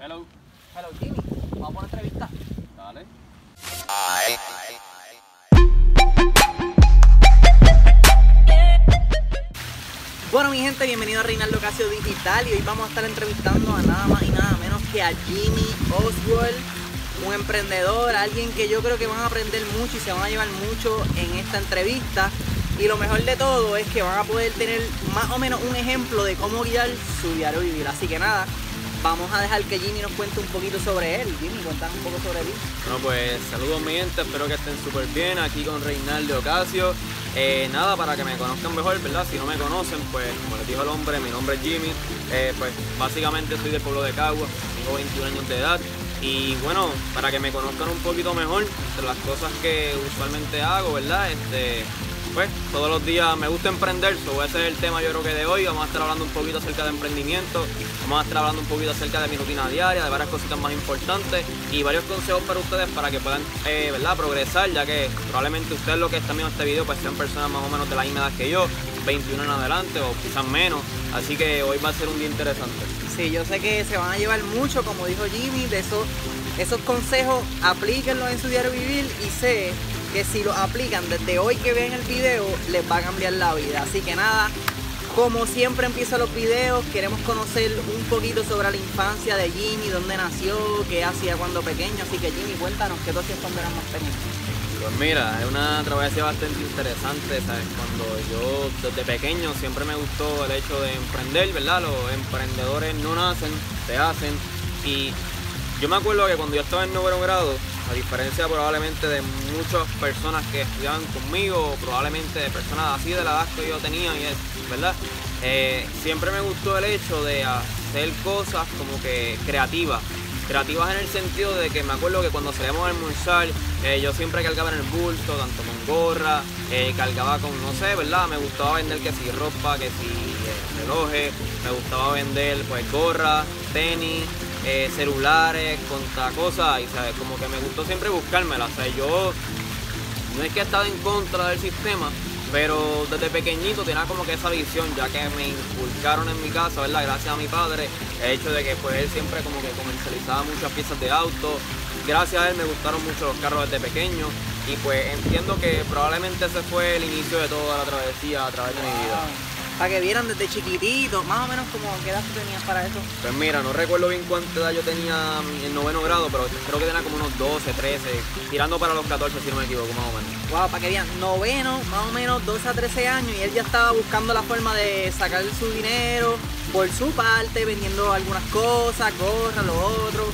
Hello. Hello, Jimmy. Vamos a poner entrevista. Dale. Bueno, mi gente, bienvenido a Reinaldo Casio Digital y hoy vamos a estar entrevistando a nada más y nada menos que a Jimmy Oswald, un emprendedor, alguien que yo creo que van a aprender mucho y se van a llevar mucho en esta entrevista. Y lo mejor de todo es que van a poder tener más o menos un ejemplo de cómo guiar su diario vivir. Así que nada, vamos a dejar que Jimmy nos cuente un poquito sobre él. Jimmy, cuéntanos un poco sobre ti. Bueno, pues saludos mi gente, espero que estén súper bien aquí con Reinaldo Ocasio. Eh, nada, para que me conozcan mejor, ¿verdad? Si no me conocen, pues como les dijo el hombre, mi nombre es Jimmy. Eh, pues básicamente soy del pueblo de Cagua, tengo 21 años de edad. Y bueno, para que me conozcan un poquito mejor, entre las cosas que usualmente hago, ¿verdad? Este, pues todos los días me gusta emprender, so ese es el tema yo creo que de hoy. Vamos a estar hablando un poquito acerca de emprendimiento, vamos a estar hablando un poquito acerca de mi rutina diaria, de varias cositas más importantes y varios consejos para ustedes para que puedan eh, ¿verdad? progresar, ya que probablemente ustedes lo que están viendo este video pues sean personas más o menos de la misma edad que yo, 21 en adelante o quizás menos. Así que hoy va a ser un día interesante. Sí, yo sé que se van a llevar mucho, como dijo Jimmy, de esos, esos consejos, aplíquenlos en su diario vivir y sé que si los aplican desde hoy que ven el video, les va a cambiar la vida. Así que nada, como siempre empiezan los videos, queremos conocer un poquito sobre la infancia de Jimmy, dónde nació, qué hacía cuando pequeño. Así que Jimmy, cuéntanos qué tú hacías cuando eras más pequeño. Pues mira, es una travesía bastante interesante, ¿sabes? Cuando yo desde pequeño siempre me gustó el hecho de emprender, ¿verdad? Los emprendedores no nacen, se hacen. Y yo me acuerdo que cuando yo estaba en noveno grado, a diferencia probablemente de muchas personas que estudiaban conmigo, probablemente de personas así de la edad que yo tenía, y es- ¿verdad? Eh, siempre me gustó el hecho de hacer cosas como que creativas. Creativas en el sentido de que me acuerdo que cuando salíamos a almorzar, eh, yo siempre cargaba en el bulto, tanto con gorra, eh, cargaba con, no sé, ¿verdad? Me gustaba vender que si ropa, que si eh, relojes, me gustaba vender pues gorra, tenis, eh, celulares, contra cosas, y sabes, como que me gustó siempre buscármela. O sea, yo no es que estaba en contra del sistema, pero desde pequeñito tenía como que esa visión, ya que me inculcaron en mi casa, ¿verdad? Gracias a mi padre, el hecho de que pues él siempre como que comercializaba muchas piezas de auto. Gracias a él me gustaron mucho los carros desde pequeño y pues entiendo que probablemente ese fue el inicio de toda la travesía a través de mi vida. Para que vieran desde chiquitito, más o menos como qué edad tú tenías para eso. Pues mira, no recuerdo bien cuánta edad yo tenía en noveno grado, pero creo que tenía como unos 12, 13, tirando para los 14 si no me equivoco, más o menos. Wow, para que vean, noveno, más o menos 12 a 13 años y él ya estaba buscando la forma de sacar su dinero por su parte, vendiendo algunas cosas, gorras, lo otro.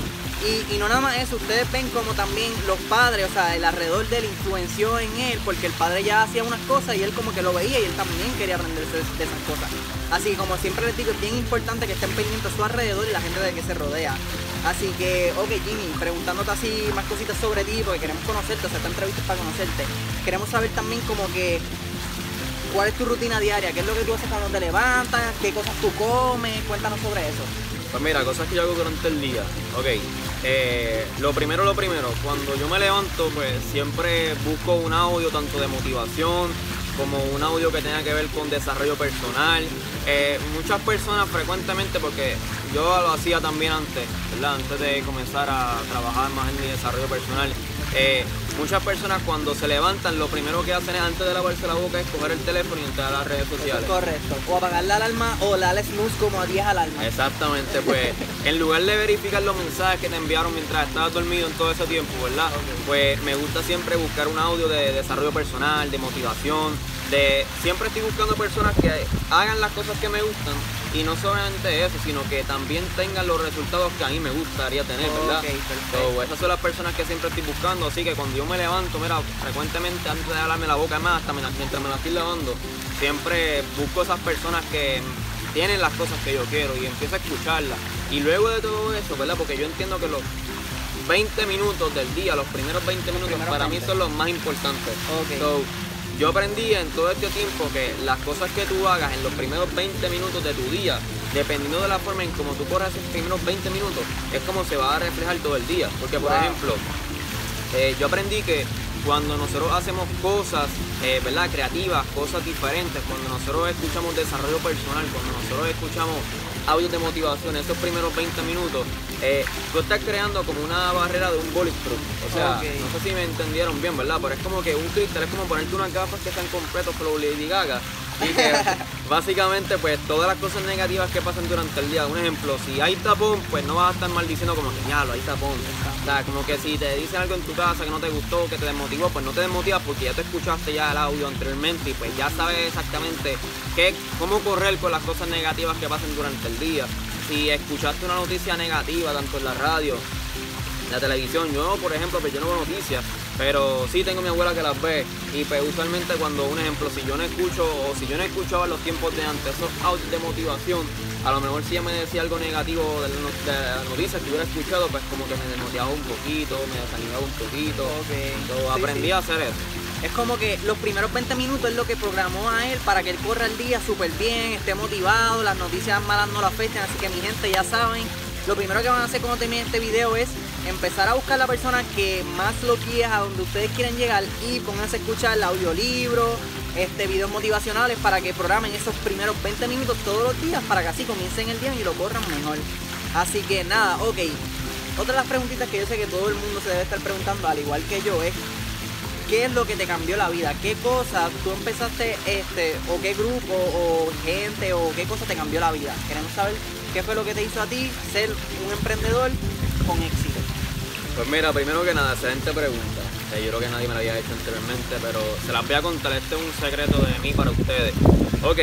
Y, no nada más eso, ustedes ven como también los padres, o sea, el alrededor de él influenció en él, porque el padre ya hacía unas cosas y él como que lo veía y él también quería aprender de, esas cosas. Así que como siempre les digo, es bien importante que estén pendientes a su alrededor y la gente de que se rodea. Así que, ok Jimmy, preguntándote así más cositas sobre ti, porque queremos conocerte, o sea, esta entrevista para conocerte. Queremos saber también como que cuál es tu rutina diaria, qué es lo que tú haces cuando te levantas, qué cosas tú comes, cuéntanos sobre eso. Pues mira, cosas que yo hago durante el día. Ok, eh, lo primero, lo primero, cuando yo me levanto, pues siempre busco un audio tanto de motivación como un audio que tenga que ver con desarrollo personal. Eh, muchas personas frecuentemente, porque yo lo hacía también antes. Antes de comenzar a trabajar más en mi desarrollo personal. Eh, muchas personas cuando se levantan, lo primero que hacen es antes de lavarse la boca es coger el teléfono y entrar a las redes es sociales. correcto. O apagar la alarma o darle snooze como a 10 alarmas. Exactamente, pues en lugar de verificar los mensajes que te enviaron mientras estabas dormido en todo ese tiempo, ¿verdad? Pues me gusta siempre buscar un audio de desarrollo personal, de motivación, de siempre estoy buscando personas que hagan las cosas que me gustan y no solamente eso, sino que también tengan los resultados que a mí me gustaría tener, ¿verdad? Ok, perfecto. So, esas son las personas que siempre estoy buscando, así que cuando yo me levanto, mira, frecuentemente antes de hablarme la boca más, hasta me la- mientras me la estoy lavando, siempre busco esas personas que tienen las cosas que yo quiero y empiezo a escucharlas. Y luego de todo eso, ¿verdad? Porque yo entiendo que los 20 minutos del día, los primeros 20 minutos primeros para 20. mí son los más importantes. So, yo aprendí en todo este tiempo que las cosas que tú hagas en los primeros 20 minutos de tu día, dependiendo de la forma en cómo tú corras esos primeros 20 minutos, es como se va a reflejar todo el día. Porque, por Wow. ejemplo, eh, yo aprendí que cuando nosotros hacemos cosas, eh, ¿verdad? Creativas, cosas diferentes, cuando nosotros escuchamos desarrollo personal, cuando nosotros escuchamos audios de motivación, esos primeros 20 minutos, eh, tú estás creando como una barrera de un bulletproof. O sea, no sé si me entendieron bien, ¿verdad? Pero es como que un cristal es como ponerte unas gafas que están completos por Lady Gaga y que básicamente pues todas las cosas negativas que pasan durante el día, un ejemplo, si hay tapón, pues no vas a estar maldiciendo como que ya lo hay tapón. O sea, como que si te dicen algo en tu casa que no te gustó, que te desmotivó, pues no te desmotivas porque ya te escuchaste ya el audio anteriormente y pues ya sabes exactamente qué, cómo correr con las cosas negativas que pasan durante el día. Si escuchaste una noticia negativa tanto en la radio, la televisión. Yo, por ejemplo, pues yo no veo noticias, pero sí tengo mi abuela que las ve. Y pues usualmente cuando, un ejemplo, si yo no escucho o si yo no escuchaba los tiempos de antes, esos audios de motivación, a lo mejor si ella me decía algo negativo de, las noticias que hubiera escuchado, pues como que me desmotivaba un poquito, me desanimaba un poquito. Okay. aprendí a hacer eso. Es como que los primeros 20 minutos es lo que programó a él para que él corra el día súper bien, esté motivado, las noticias malas no lo afecten, así que mi gente ya saben, lo primero que van a hacer cuando termine este video es empezar a buscar la persona que más lo quiera, a donde ustedes quieren llegar y pónganse a escuchar el audiolibro, este, videos motivacionales para que programen esos primeros 20 minutos todos los días para que así comiencen el día y lo corran mejor. Así que nada, ok. Otra de las preguntitas que yo sé que todo el mundo se debe estar preguntando, al igual que yo, es ¿qué es lo que te cambió la vida? ¿Qué cosa tú empezaste, este, o qué grupo, o gente, o qué cosa te cambió la vida? Queremos saber qué fue lo que te hizo a ti ser un emprendedor con éxito. Pues mira, primero que nada, excelente pregunta. yo creo que nadie me la había hecho anteriormente, pero se las voy a contar. Este es un secreto de mí para ustedes. Ok,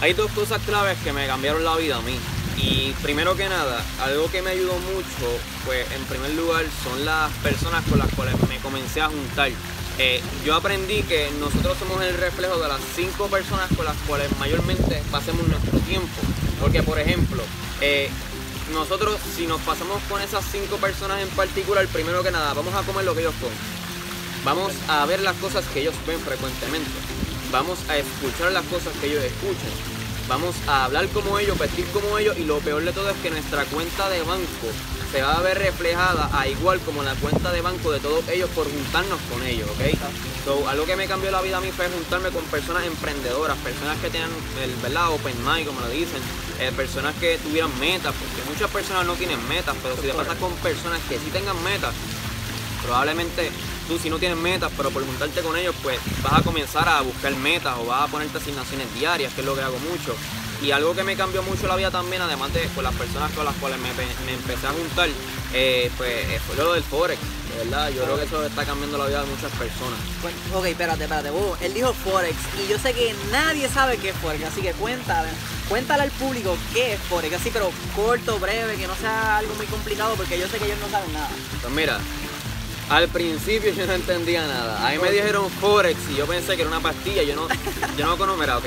hay dos cosas claves que me cambiaron la vida a mí. Y primero que nada, algo que me ayudó mucho, pues en primer lugar, son las personas con las cuales me comencé a juntar. Eh, yo aprendí que nosotros somos el reflejo de las cinco personas con las cuales mayormente pasemos nuestro tiempo. Porque, por ejemplo, eh, nosotros si nos pasamos con esas cinco personas en particular, primero que nada, vamos a comer lo que ellos comen. Vamos a ver las cosas que ellos ven frecuentemente. Vamos a escuchar las cosas que ellos escuchan. Vamos a hablar como ellos, vestir como ellos y lo peor de todo es que nuestra cuenta de banco se va a ver reflejada a igual como la cuenta de banco de todos ellos por juntarnos con ellos, ¿ok? So, algo que me cambió la vida a mí fue juntarme con personas emprendedoras, personas que tengan el verdad open mind, como lo dicen, eh, personas que tuvieran metas, porque muchas personas no tienen metas, pero si te pasas con personas que sí tengan metas, probablemente tú si no tienes metas, pero por juntarte con ellos, pues vas a comenzar a buscar metas o vas a ponerte asignaciones diarias, que es lo que hago mucho. Y algo que me cambió mucho la vida también, además de con las personas con las cuales me, empecé a juntar, eh, pues eh, fue lo del Forex. De verdad, yo creo que eso está cambiando la vida de muchas personas. ok, espérate, espérate. él dijo Forex y yo sé que nadie sabe qué es Forex, así que cuéntale, cuéntale al público qué es Forex, así pero corto, breve, que no sea algo muy complicado porque yo sé que ellos no saben nada. Pues mira, al principio yo no entendía nada. A mí me dijeron Forex y yo pensé que era una pastilla. Yo no, yo no conozco. Mira, ok.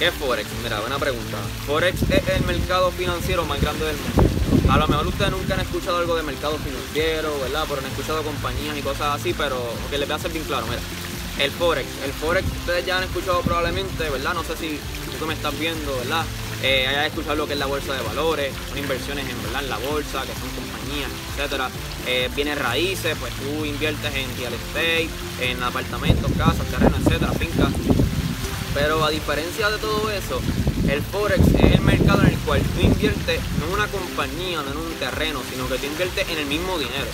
¿Qué es Forex? Mira, buena pregunta. Forex es el mercado financiero más grande del mundo. A lo mejor ustedes nunca han escuchado algo de mercado financiero, ¿verdad? Pero han escuchado compañías y cosas así, pero que les voy a hacer bien claro, mira. El Forex. El Forex ustedes ya han escuchado probablemente, ¿verdad? No sé si tú me estás viendo, ¿verdad? Eh, escuchado lo que es la bolsa de valores, son inversiones en, ¿verdad? en la bolsa, que son compañías, etcétera. Eh, raíces, pues tú inviertes en real estate, en apartamentos, casas, terrenos, etcétera, fincas pero a diferencia de todo eso, el Forex es el mercado en el cual tú inviertes no en una compañía, no en un terreno, sino que tú inviertes en el mismo dinero.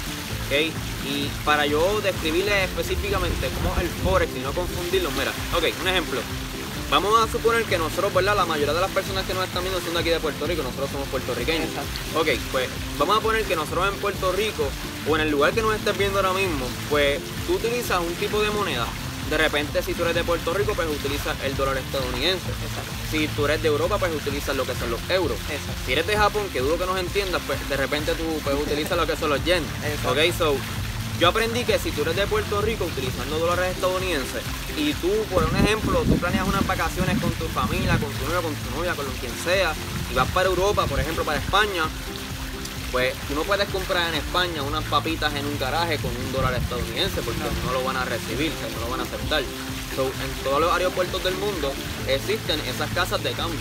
¿okay? Y para yo describirle específicamente cómo es el Forex y no confundirlo, mira, ok, un ejemplo. Vamos a suponer que nosotros, ¿verdad? La mayoría de las personas que nos están viendo son de aquí de Puerto Rico, nosotros somos puertorriqueños. Ok, pues vamos a poner que nosotros en Puerto Rico o en el lugar que nos estés viendo ahora mismo, pues tú utilizas un tipo de moneda de repente, si tú eres de Puerto Rico, pues utilizas el dólar estadounidense. Exacto. Si tú eres de Europa, pues utilizas lo que son los euros. Exacto. Si eres de Japón, que dudo que nos entiendas, pues de repente tú pues, utilizas lo que son los yen. Exacto. Ok, so yo aprendí que si tú eres de Puerto Rico utilizando dólares estadounidenses y tú, por un ejemplo, tú planeas unas vacaciones con tu familia, con tu novio, con tu novia, con quien sea, y vas para Europa, por ejemplo, para España, pues tú no puedes comprar en España unas papitas en un garaje con un dólar estadounidense porque no, lo van a recibir, no lo van a aceptar. en todos los aeropuertos del mundo existen esas casas de cambio.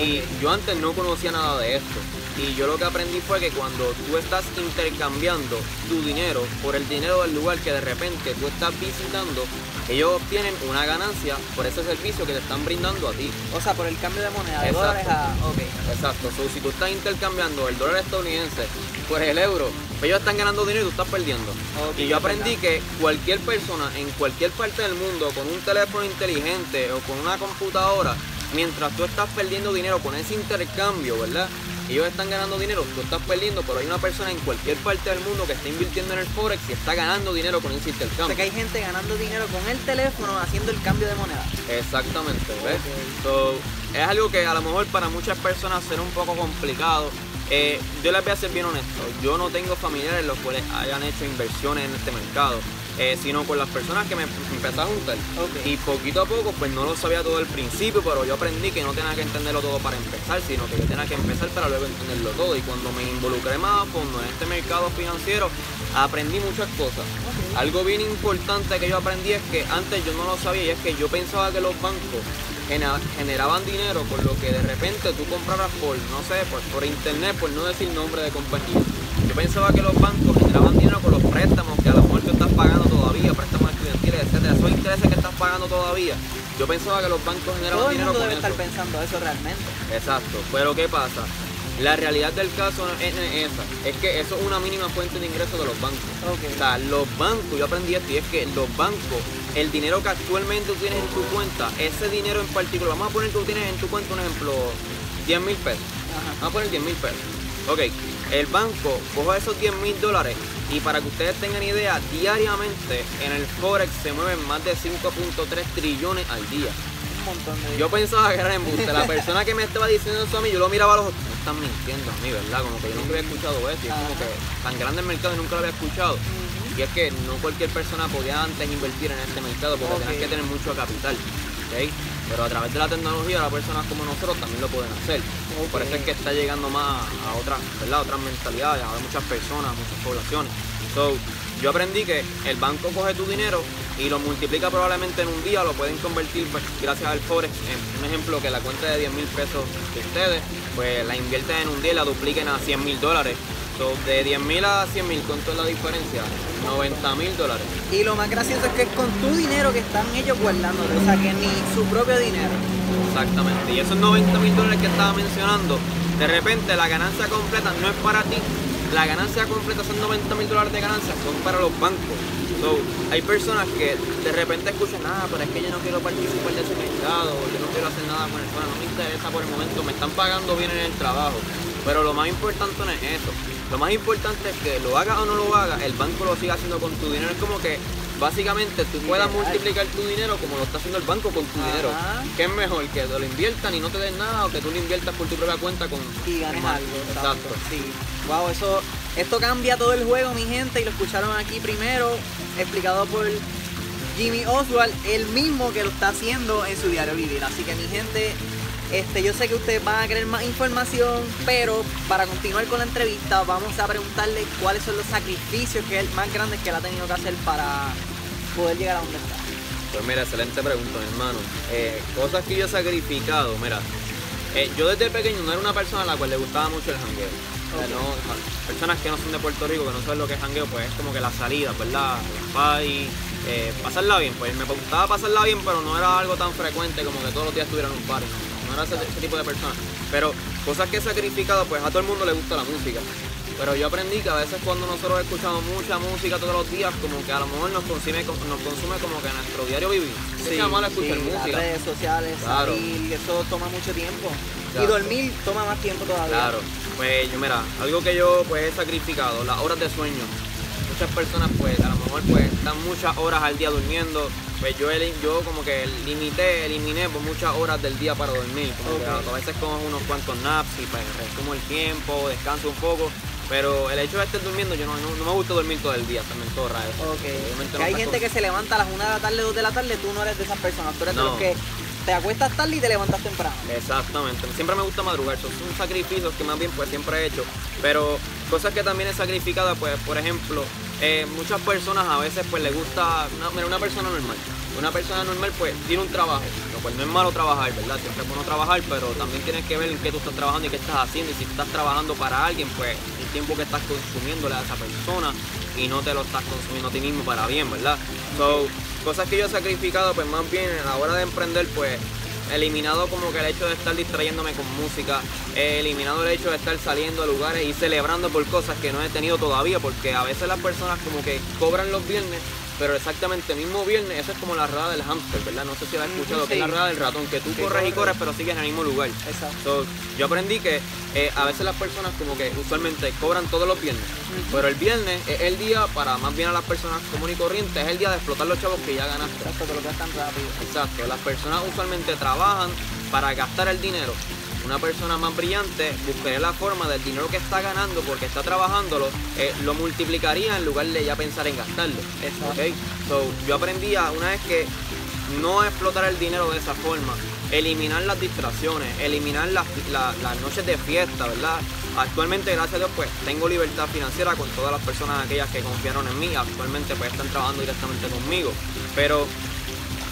Y yo antes no conocía nada de esto. Y yo lo que aprendí fue que cuando tú estás intercambiando tu dinero por el dinero del lugar que de repente tú estás visitando, ellos obtienen una ganancia por ese servicio que te están brindando a ti. O sea, por el cambio de moneda, de Exacto. dólares a. Ok. Exacto, so, si tú estás intercambiando el dólar estadounidense por el euro, ellos están ganando dinero y tú estás perdiendo. Y yo aprendí que cualquier persona en cualquier parte del mundo con un teléfono inteligente o con una computadora, mientras tú estás perdiendo dinero con ese intercambio, ¿verdad? Ellos están ganando dinero, tú estás perdiendo, pero hay una persona en cualquier parte del mundo que está invirtiendo en el Forex y está ganando dinero con ese O sea, intercambio. que hay gente ganando dinero con el teléfono haciendo el cambio de moneda. Exactamente, ¿ves? So, es algo que a lo mejor para muchas personas será un poco complicado. Eh, yo les voy a ser bien honesto, yo no tengo familiares los cuales hayan hecho inversiones en este mercado, eh, sino con las personas que me empecé a juntar. Y poquito a poco, pues no lo sabía todo al principio, pero yo aprendí que no tenía que entenderlo todo para empezar, sino que yo tenía que empezar para luego entenderlo todo. Y cuando me involucré más a fondo en este mercado financiero, aprendí muchas cosas. Algo bien importante que yo aprendí es que antes yo no lo sabía y es que yo pensaba que los bancos generaban dinero por lo que de repente tú compraras por, no sé, por, por internet, por no decir nombre de compañía. Yo pensaba que los bancos generaban dinero con los préstamos que a lo mejor tú estás pagando todavía, préstamos estudiantiles, etcétera, esos intereses que estás pagando todavía. Yo pensaba que los bancos generaban Todo el dinero mundo con debe eso. estar pensando eso realmente. Exacto, pero ¿qué pasa? La realidad del caso es esa, es que eso es una mínima fuente de ingresos de los bancos. Ok. O sea, los bancos, yo aprendí esto y es que los bancos, el dinero que actualmente tú tienes en tu cuenta, ese dinero en particular, vamos a poner que tú tienes en tu cuenta un ejemplo, 10 mil pesos. Ajá. Vamos a poner 10 mil pesos. Ok, el banco coge esos 10 mil dólares y para que ustedes tengan idea, diariamente en el Forex se mueven más de 5.3 trillones al día. Un montón de Yo pensaba que era embuste. La persona que me estaba diciendo eso a mí, yo lo miraba a los ojos. No están mintiendo a mí, ¿verdad? Como que yo nunca había escuchado eso. Y es como que tan grande el mercado y nunca lo había escuchado. Y es que no cualquier persona podía antes invertir en este mercado porque Ok. tenías que tener mucho capital. ¿ok? Pero a través de la tecnología, las personas como nosotros también lo pueden hacer. Ok. Por eso es que está llegando más a otras, ¿verdad? otras mentalidades, a muchas personas, muchas poblaciones. So, yo aprendí que el banco coge tu dinero y lo multiplica probablemente en un día, lo pueden convertir pues, gracias al Forex en un ejemplo que la cuenta de 10 mil pesos de ustedes, pues la invierten en un día y la dupliquen a 100 mil dólares. So, de 10 mil a 100 mil, ¿cuánto es la diferencia? 90 mil dólares. Y lo más gracioso es que es con tu dinero que están ellos guardando, o sea que ni su propio dinero. Exactamente. Y esos 90 mil dólares que estaba mencionando, de repente la ganancia completa no es para ti. La ganancia completa, esos 90 mil dólares de ganancia, son para los bancos. So, hay personas que de repente escuchan, ah, pero es que yo no quiero participar de ese mercado, yo no quiero hacer nada con eso, no me interesa por el momento, me están pagando bien en el trabajo. Pero lo más importante no es eso. Lo más importante es que lo hagas o no lo hagas, el banco lo siga haciendo con tu dinero. Es como que básicamente tú puedas multiplicar tu dinero como lo está haciendo el banco con tu Ajá. dinero. ¿Qué es mejor? ¿Que te lo inviertan y no te den nada o que tú lo inviertas por tu propia cuenta con y ganes algo. Exacto. Sí. Wow, eso, esto cambia todo el juego, mi gente, y lo escucharon aquí primero, explicado por Jimmy Oswald, el mismo que lo está haciendo en su diario vivir. Así que mi gente, este, yo sé que ustedes van a querer más información, pero para continuar con la entrevista vamos a preguntarle cuáles son los sacrificios que él, más grandes que él ha tenido que hacer para poder llegar a donde está. Pues mira, excelente pregunta, mi hermano. Eh, cosas que yo he sacrificado, mira. eh, yo desde pequeño no era una persona a la cual le gustaba mucho el jangueo. No- personas que no son de Puerto Rico, que no saben lo que es jangueo, pues es como que la salida, ¿verdad? Las party, eh, pasarla bien. Pues me gustaba pasarla bien, pero no era algo tan frecuente como que todos los días estuviera en un party. No, no era ese, ese tipo de persona. Pero cosas que he sacrificado, pues a todo el mundo le gusta la música. Pero yo aprendí que a veces cuando nosotros escuchamos mucha música todos los días, como que a lo mejor nos consume, nos consume como que nuestro diario vivir. Sí, es malo escuchar sí, música. Las redes sociales, Claro. salir, eso toma mucho tiempo. Y Claro. dormir toma más tiempo todavía. Claro, pues yo mira, algo que yo pues he sacrificado, las horas de sueño. Muchas personas pues a lo mejor pues están muchas horas al día durmiendo. Pues yo, yo como que limité, eliminé por muchas horas del día para dormir. Como que a veces cojo unos cuantos naps y pues resumo el tiempo, descanso un poco. Pero el hecho de estar durmiendo, yo no, no, no me gusta dormir todo el día, se me entorra eso. Ok. Obviamente Que no hay gente con- que se levanta a las 1 de la tarde, 2 de la tarde, tú no eres de esas personas. Tú eres de los que te acuestas tarde y te levantas temprano. Exactamente, siempre me gusta madrugar, son son sacrificios que más bien pues siempre he hecho, pero cosas que también he sacrificado, pues por ejemplo, eh, muchas personas a veces pues les gusta, una, mira, una persona normal, Una persona normal pues tiene un trabajo, lo cual no es malo trabajar, ¿verdad? Siempre es bueno trabajar, pero también tienes que ver en qué tú estás trabajando y qué estás haciendo. Y si estás trabajando para alguien, pues el tiempo que estás consumiéndole a esa persona y no te lo estás consumiendo a ti mismo para bien, ¿verdad? So, cosas que yo he sacrificado, pues más bien a la hora de emprender, pues eliminado como que el hecho de estar distrayéndome con música, he eliminado el hecho de estar saliendo a lugares y celebrando por cosas que no he tenido todavía, porque a veces las personas como que cobran los viernes pero exactamente el mismo viernes, esa es como la rueda del hamster, ¿verdad? No sé si la has escuchado, que es la rueda del ratón, que tú corres y corres, pero sigues en el mismo lugar. Exacto. yo aprendí que eh, a veces las personas como que usualmente cobran todos los viernes, pero el viernes es el día para más bien a las personas comunes y corrientes, es el día de explotar los chavos que ya ganaste. Exacto, que lo gastan rápido. Exacto, las personas usualmente trabajan para gastar el dinero una persona más brillante buscaría la forma del dinero que está ganando porque está trabajándolo, eh, lo multiplicaría en lugar de ya pensar en gastarlo. Okay? So, yo aprendí a, una vez que no explotar el dinero de esa forma, eliminar las distracciones, eliminar las, las noches de fiesta, ¿verdad? Actualmente, gracias a Dios, pues tengo libertad financiera con todas las personas aquellas que confiaron en mí. Actualmente, pues están trabajando directamente conmigo. Pero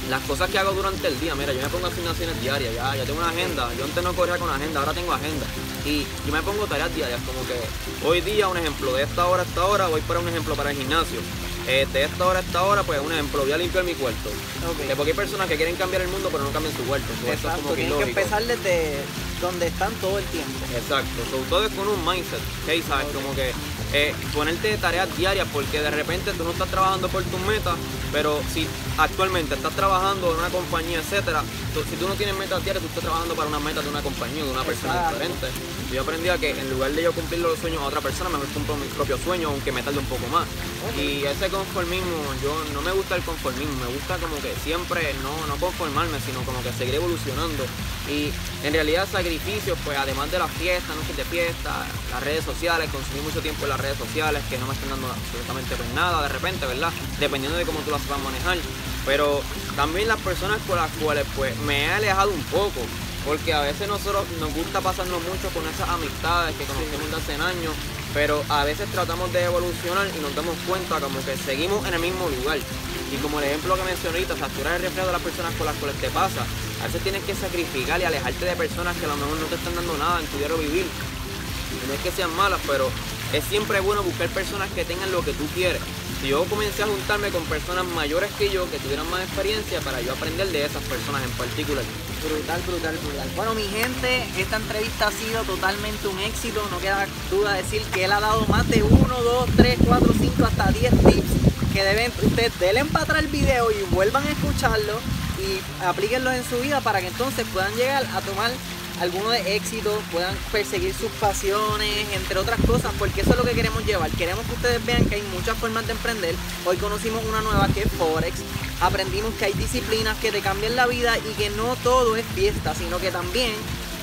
las cosas que hago durante el día, mira, yo me pongo asignaciones diarias, ya, ya tengo una agenda, yo antes no corría con agenda, ahora tengo agenda. Y yo me pongo tareas diarias, como que hoy día un ejemplo, de esta hora a esta hora voy para un ejemplo para el gimnasio. Eh, de esta hora a esta hora, pues un ejemplo, voy a limpiar mi cuarto. Okay. porque hay personas que quieren cambiar el mundo pero no cambian su cuarto. Exacto, como tienen que empezar desde donde están todo el tiempo. Exacto, sobre todo es con un mindset, ¿ok? ¿Sabes? Como que eh, ponerte tareas diarias porque de repente tú no estás trabajando por tus metas, pero si actualmente estás trabajando en una compañía, etcétera, si tú no tienes metas diarias, tú estás trabajando para una meta de una compañía, de una persona diferente. Yo aprendí a que en lugar de yo cumplir los sueños a otra persona, mejor cumplo mis propios sueños, aunque me tarde un poco más. Y ese conformismo, yo no me gusta el conformismo, me gusta como que siempre no, no conformarme, sino como que seguir evolucionando. Y en realidad sacrificios, pues además de las fiestas, noches de fiesta, las redes sociales, consumir mucho tiempo en las redes sociales que no me están dando absolutamente pues nada de repente, ¿verdad? Dependiendo de cómo tú las vas a manejar. Pero también las personas con las cuales pues me he alejado un poco. Porque a veces nosotros nos gusta pasarnos mucho con esas amistades que conocemos de hace años, pero a veces tratamos de evolucionar y nos damos cuenta como que seguimos en el mismo lugar. Y como el ejemplo que mencioné ahorita, o el reflejo de las personas con las cuales te pasa. A veces tienes que sacrificar y alejarte de personas que a lo mejor no te están dando nada en tu diario vivir. No es que sean malas, pero es siempre bueno buscar personas que tengan lo que tú quieres. Yo comencé a juntarme con personas mayores que yo, que tuvieran más experiencia para yo aprender de esas personas en particular. Brutal, brutal, brutal. Bueno, mi gente, esta entrevista ha sido totalmente un éxito. No queda duda decir que él ha dado más de 1, 2, 3, 4, 5, hasta 10 tips que deben, ustedes denle para atrás el video y vuelvan a escucharlo y aplíquenlo en su vida para que entonces puedan llegar a tomar alguno de éxito, puedan perseguir sus pasiones, entre otras cosas, porque eso es lo que queremos llevar. Queremos que ustedes vean que hay muchas formas de emprender. Hoy conocimos una nueva que es Forex. Aprendimos que hay disciplinas que te cambian la vida y que no todo es fiesta, sino que también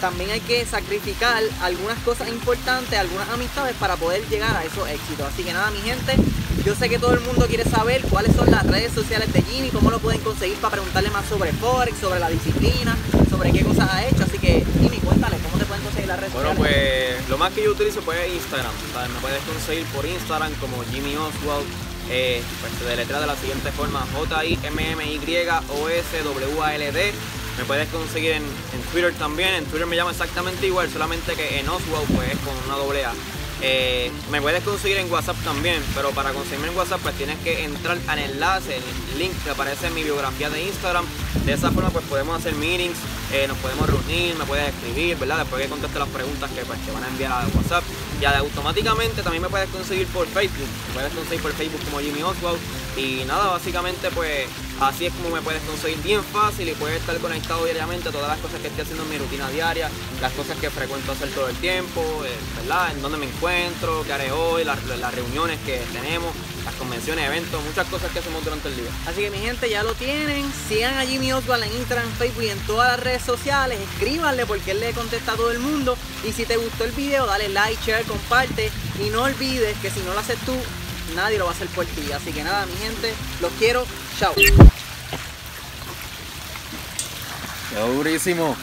también hay que sacrificar algunas cosas importantes, algunas amistades para poder llegar a esos éxitos. Así que nada, mi gente, yo sé que todo el mundo quiere saber cuáles son las redes sociales de Jimmy, cómo lo pueden conseguir para preguntarle más sobre Forex, sobre la disciplina, sobre qué cosas ha hecho. Así que, Jimmy, cuéntale, ¿cómo te pueden conseguir las redes bueno, sociales? Bueno, pues lo más que yo utilizo pues, es Instagram. Me puedes conseguir por Instagram como Jimmy Oswald. Eh, pues de letra de la siguiente forma J-I-M-M-Y-O-S-W-A-L-D me puedes conseguir en, Twitter también. En Twitter me llama exactamente igual, solamente que en Oswald pues es con una doble A. Eh, me puedes conseguir en WhatsApp también, pero para conseguirme en WhatsApp pues tienes que entrar al enlace, el link que aparece en mi biografía de Instagram. De esa forma pues podemos hacer meetings, eh, nos podemos reunir, me puedes escribir, ¿verdad? Después que conteste las preguntas que pues, te van a enviar a WhatsApp. Ya automáticamente también me puedes conseguir por Facebook, me puedes conseguir por Facebook como Jimmy Oswald. Y nada, básicamente pues Así es como me puedes conseguir bien fácil y puedes estar conectado diariamente a todas las cosas que estoy haciendo en mi rutina diaria, las cosas que frecuento hacer todo el tiempo, eh, ¿verdad? En dónde me encuentro, qué haré hoy, las, reuniones que tenemos, las convenciones, eventos, muchas cosas que hacemos durante el día. Así que mi gente ya lo tienen, sigan a Jimmy Oswald en Instagram, Facebook y en todas las redes sociales, escríbanle porque él le contesta a todo el mundo y si te gustó el video dale like, share, comparte y no olvides que si no lo haces tú, nadie lo va a hacer por ti. Así que nada, mi gente, los quiero. Chao. Durísimo.